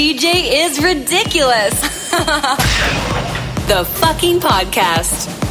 DJ is ridiculous. the fucking podcast.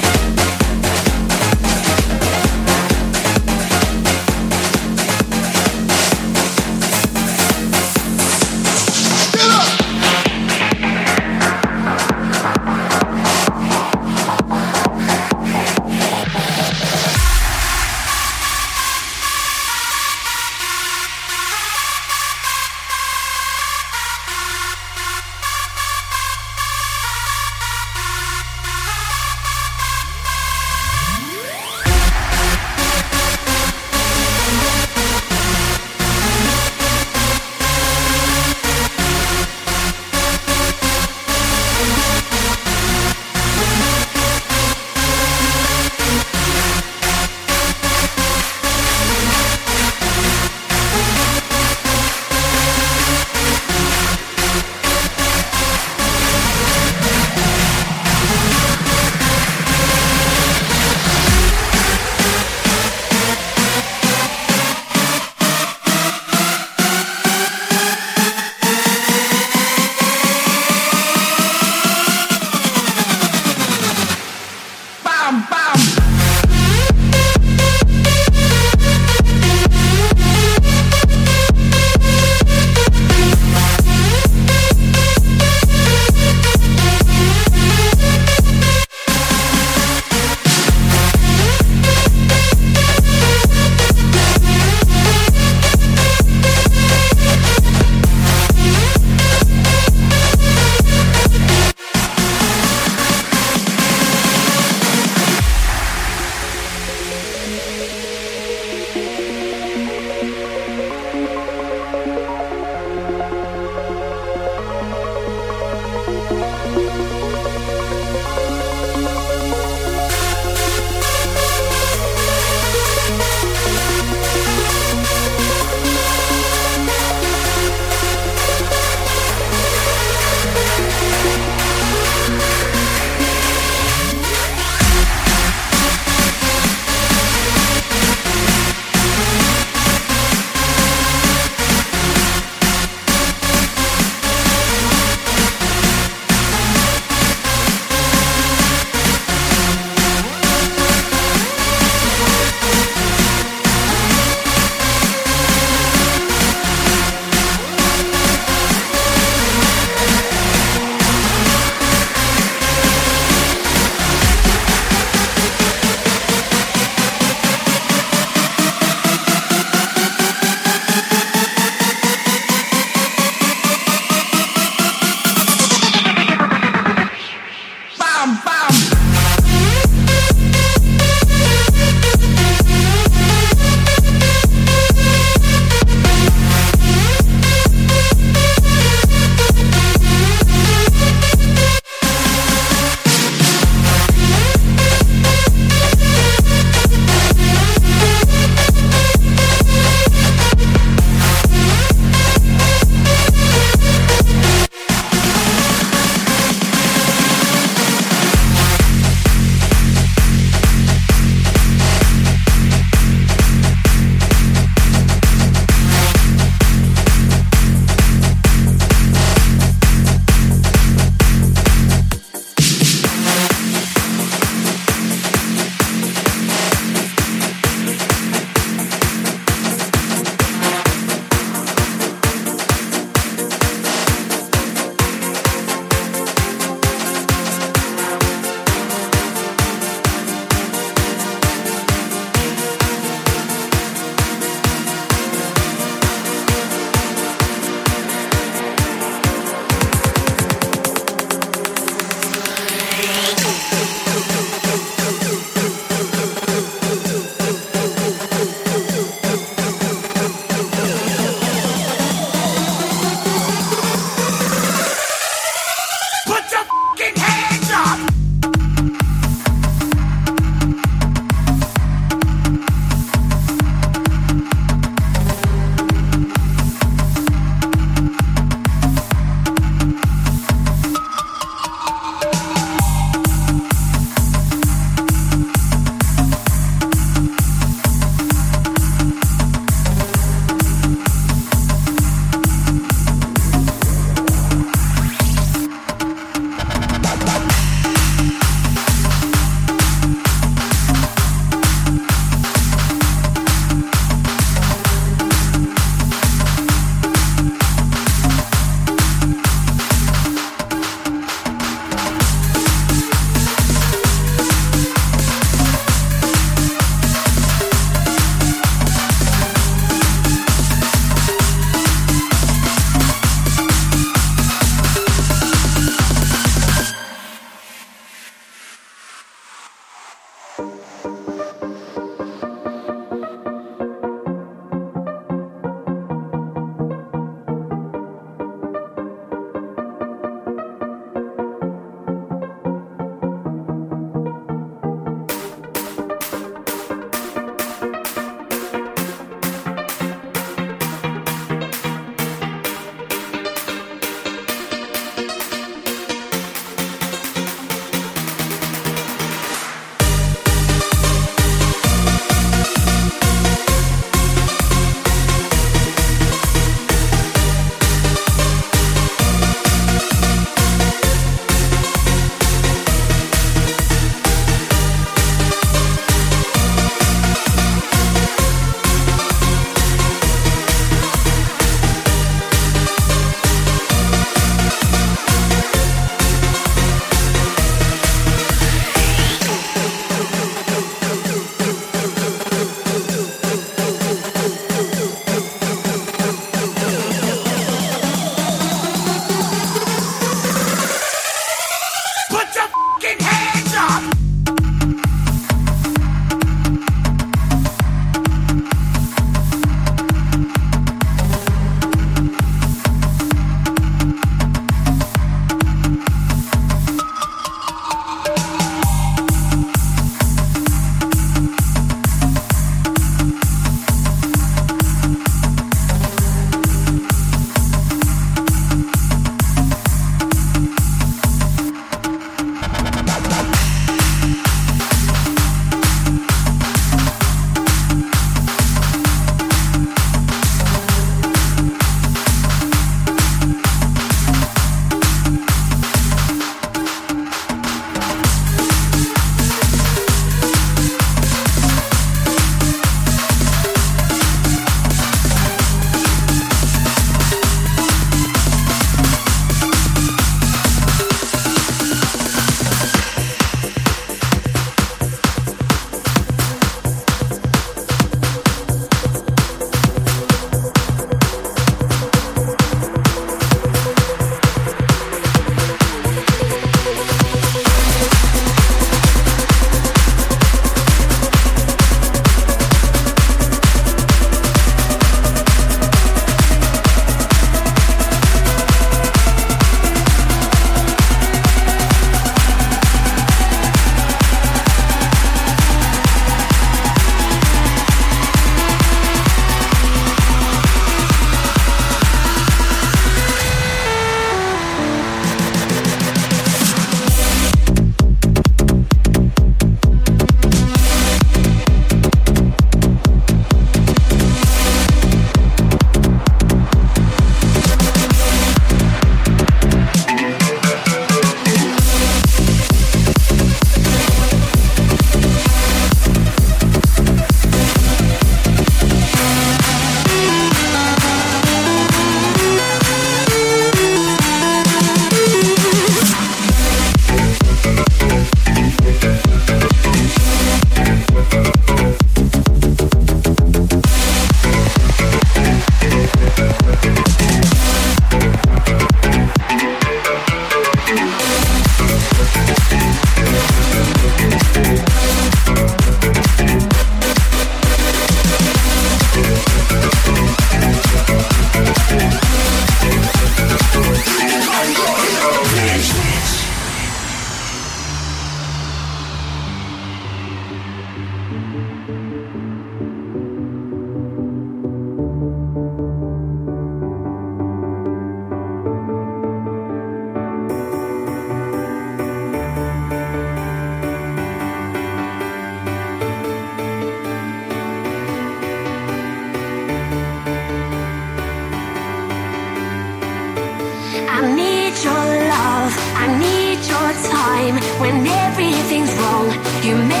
Time when everything's wrong. You make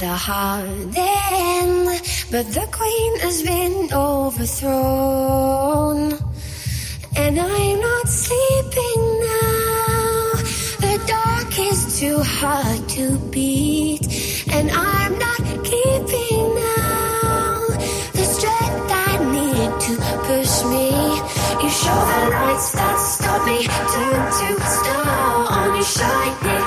garden, but the queen has been overthrown. And I'm not sleeping now. The dark is too hard to beat, and I'm not keeping now the strength I need to push me. You show the lights that stop me, turn to stone. You shine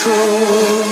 control.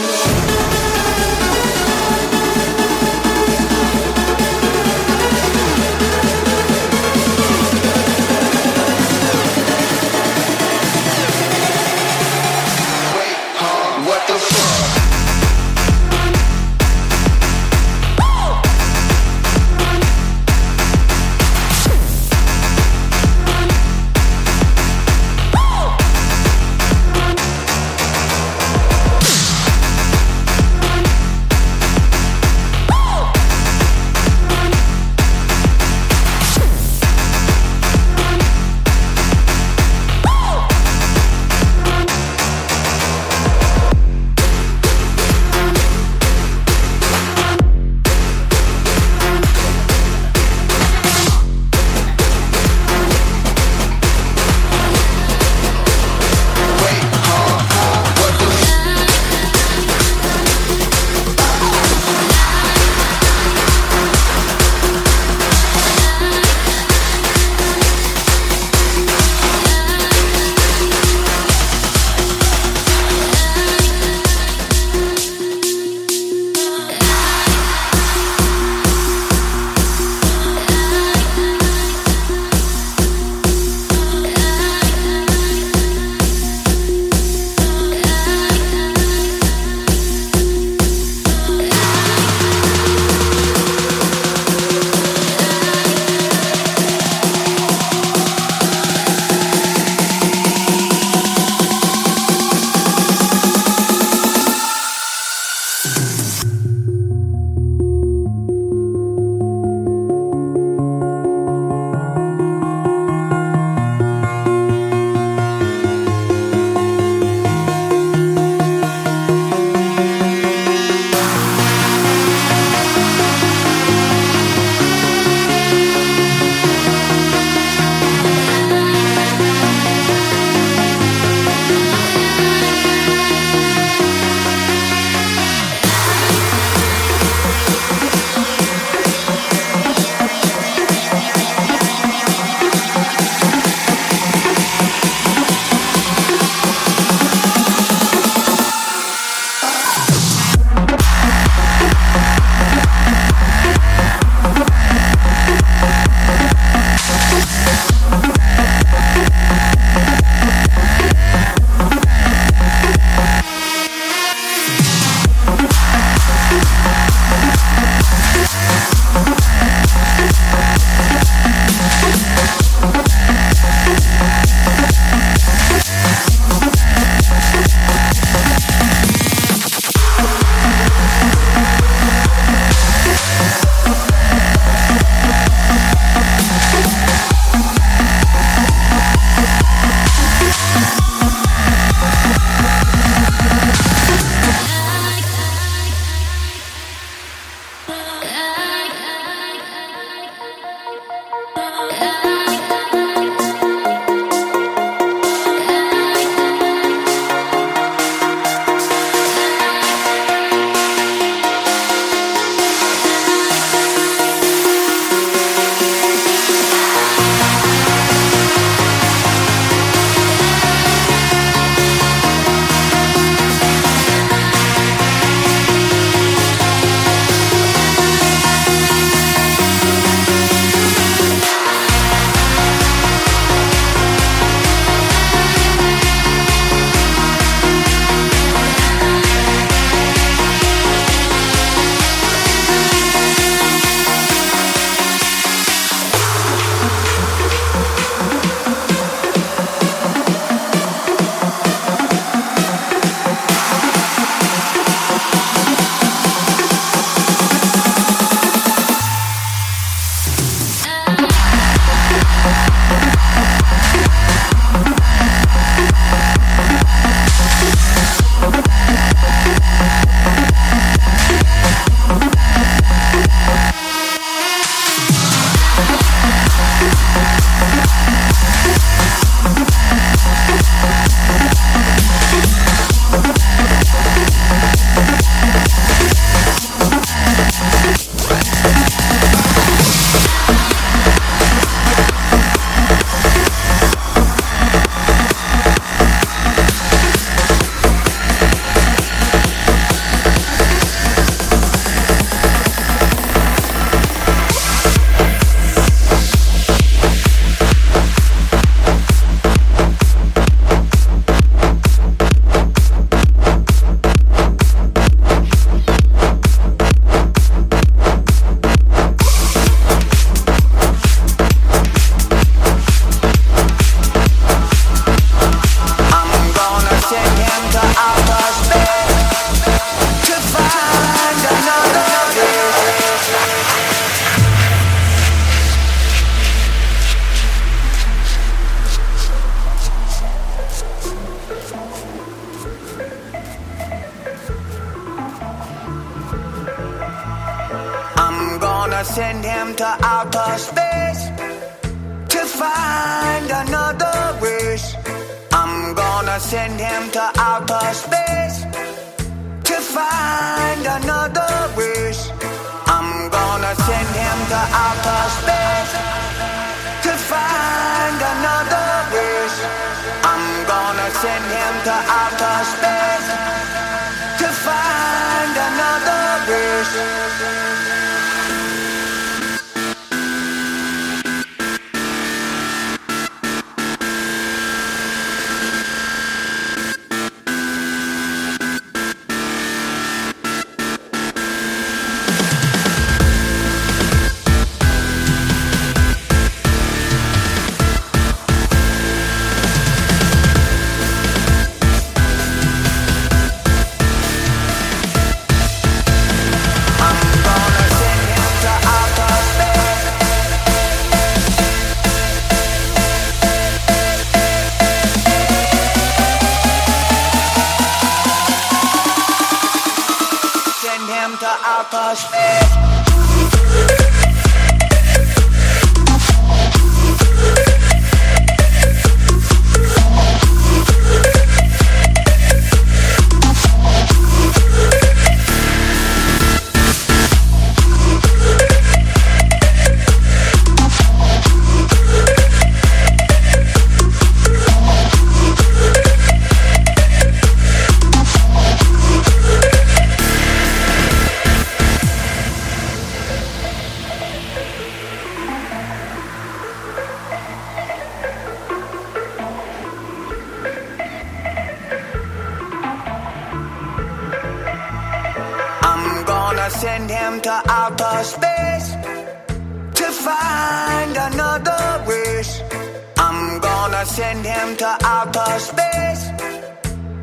send him to outer space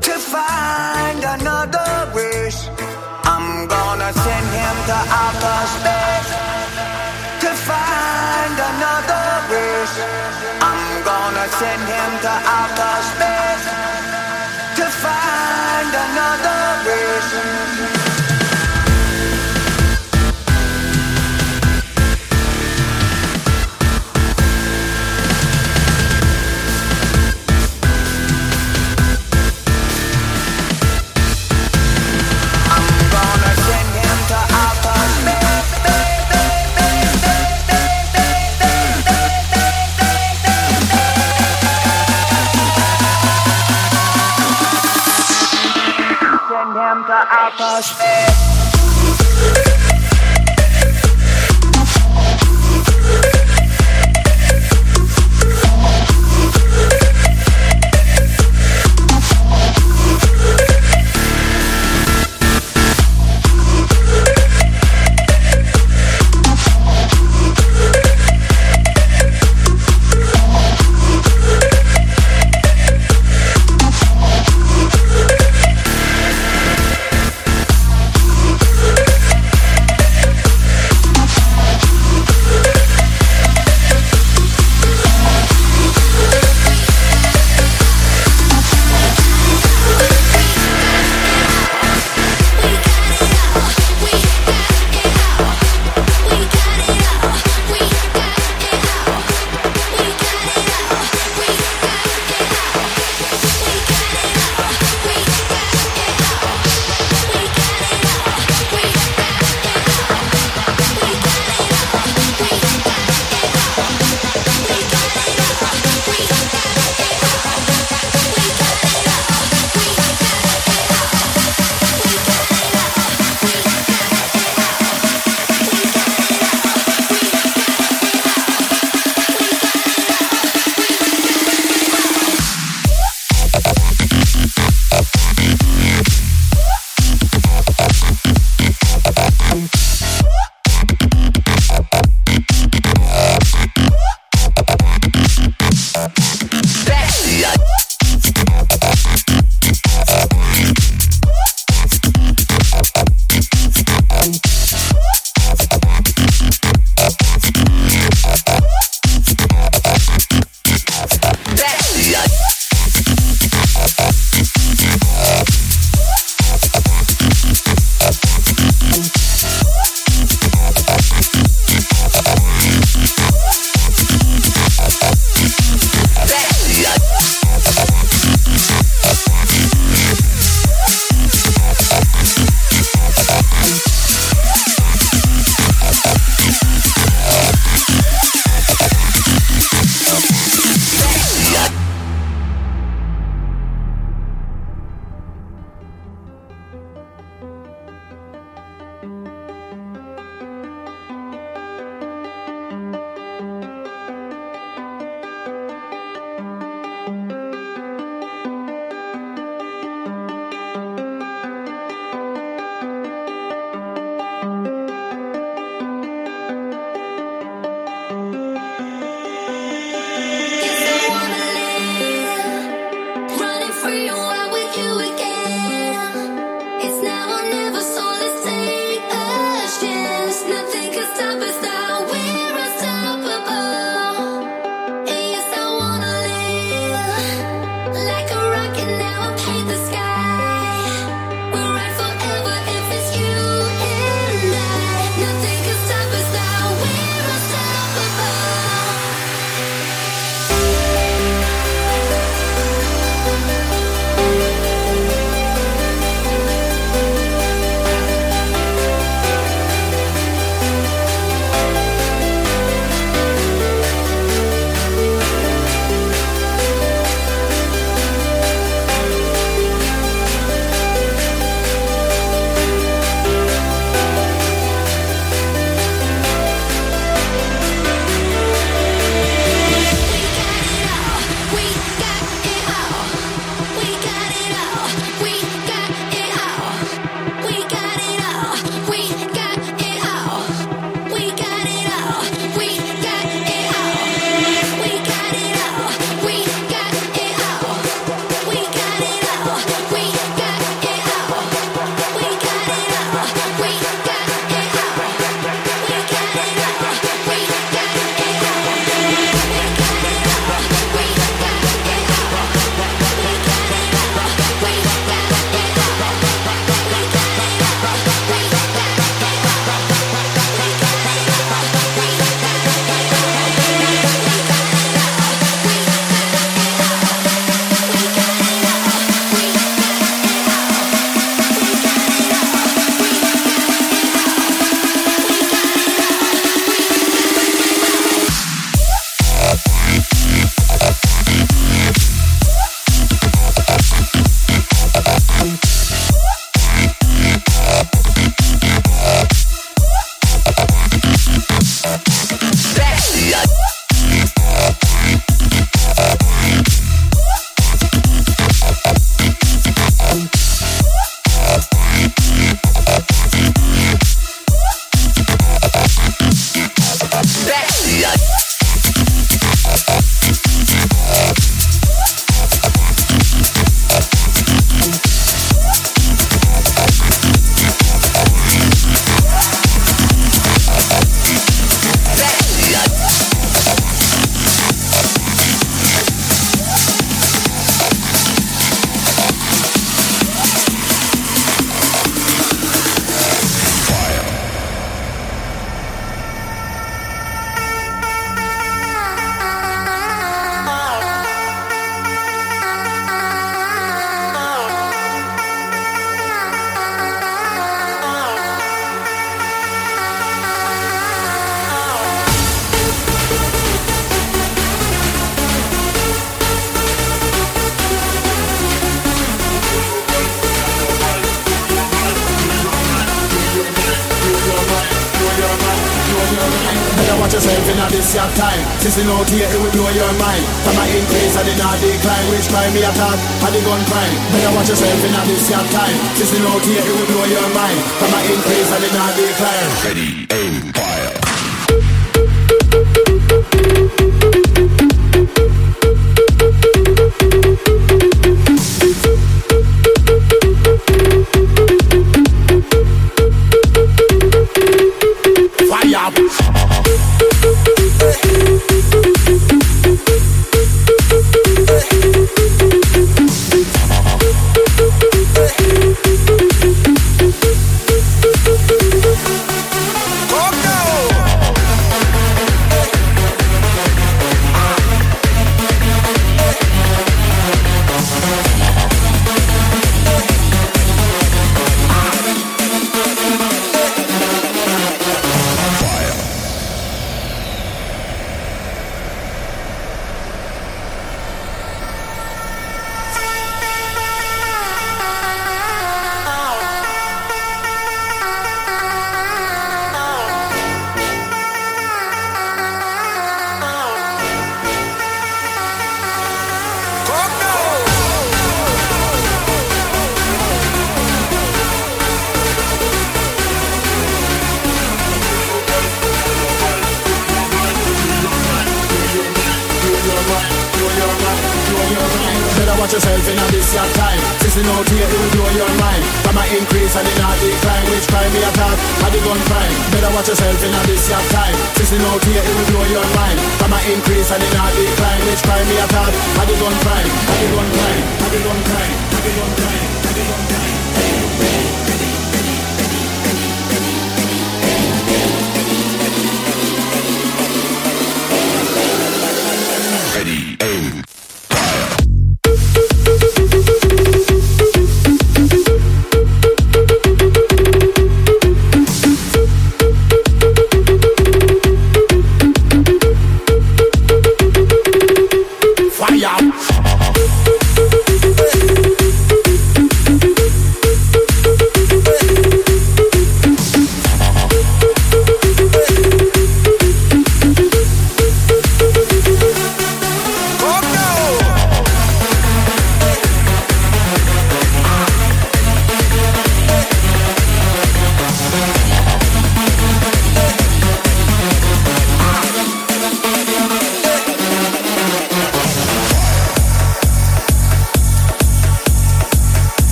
to find another race. I'm gonna send him to outer space to find another race. I'm gonna send him to outer space to find another race. papas.